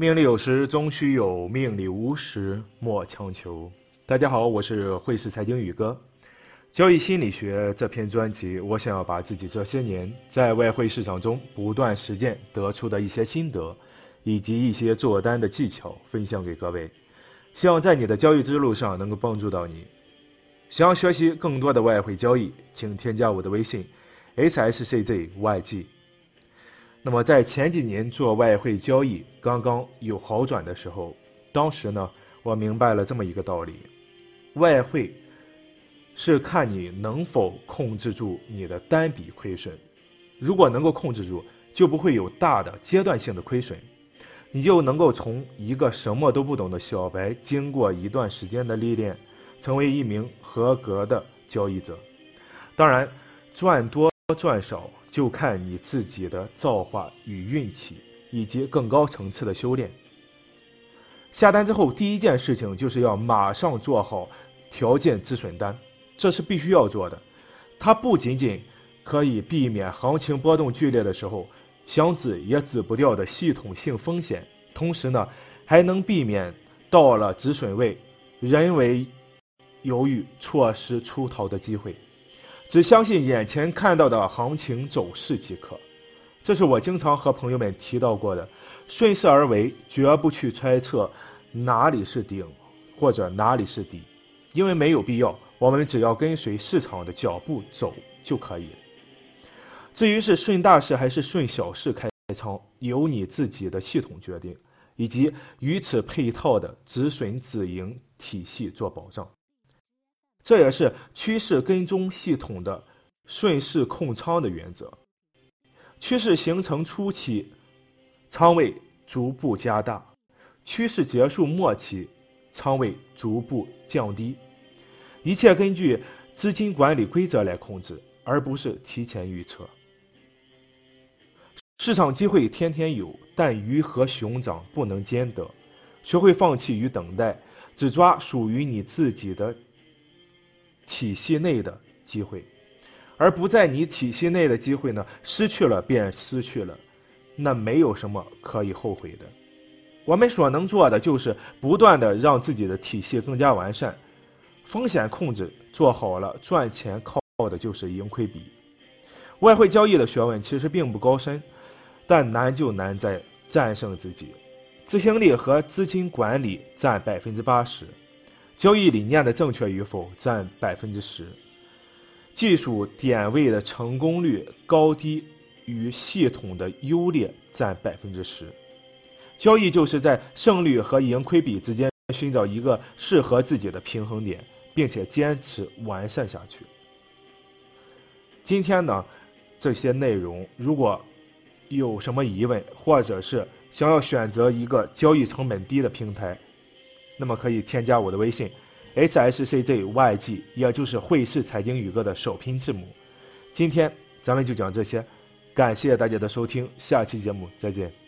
命里有时终须有，命里无时莫强求。大家好，我是汇市财经宇哥。交易心理学这篇专辑，我想要把自己这些年在外汇市场中不断实践得出的一些心得，以及一些做单的技巧分享给各位，希望在你的交易之路上能够帮助到你。想要学习更多的外汇交易，请添加我的微信：hsczyg。那么在前几年做外汇交易刚刚有好转的时候，当时呢，我明白了这么一个道理：外汇是看你能否控制住你的单笔亏损。如果能够控制住，就不会有大的阶段性的亏损，你就能够从一个什么都不懂的小白，经过一段时间的历练，成为一名合格的交易者。当然，赚多赚少。就看你自己的造化与运气，以及更高层次的修炼。下单之后，第一件事情就是要马上做好条件止损单，这是必须要做的。它不仅仅可以避免行情波动剧烈的时候想止也止不掉的系统性风险，同时呢，还能避免到了止损位人为犹豫错失出逃的机会。只相信眼前看到的行情走势即可，这是我经常和朋友们提到过的，顺势而为，绝不去猜测哪里是顶或者哪里是底，因为没有必要。我们只要跟随市场的脚步走就可以。至于是顺大势还是顺小势开仓，由你自己的系统决定，以及与此配套的止损止盈体系做保障。这也是趋势跟踪系统的顺势控仓的原则。趋势形成初期，仓位逐步加大；趋势结束末期，仓位逐步降低。一切根据资金管理规则来控制，而不是提前预测。市场机会天天有，但鱼和熊掌不能兼得。学会放弃与等待，只抓属于你自己的。体系内的机会，而不在你体系内的机会呢？失去了便失去了，那没有什么可以后悔的。我们所能做的就是不断的让自己的体系更加完善，风险控制做好了，赚钱靠的就是盈亏比。外汇交易的学问其实并不高深，但难就难在战胜自己，执行力和资金管理占百分之八十。交易理念的正确与否占百分之十，技术点位的成功率高低与系统的优劣占百分之十。交易就是在胜率和盈亏比之间寻找一个适合自己的平衡点，并且坚持完善下去。今天呢，这些内容如果有什么疑问，或者是想要选择一个交易成本低的平台。那么可以添加我的微信，hsczyg，也就是汇市财经宇哥的首拼字母。今天咱们就讲这些，感谢大家的收听，下期节目再见。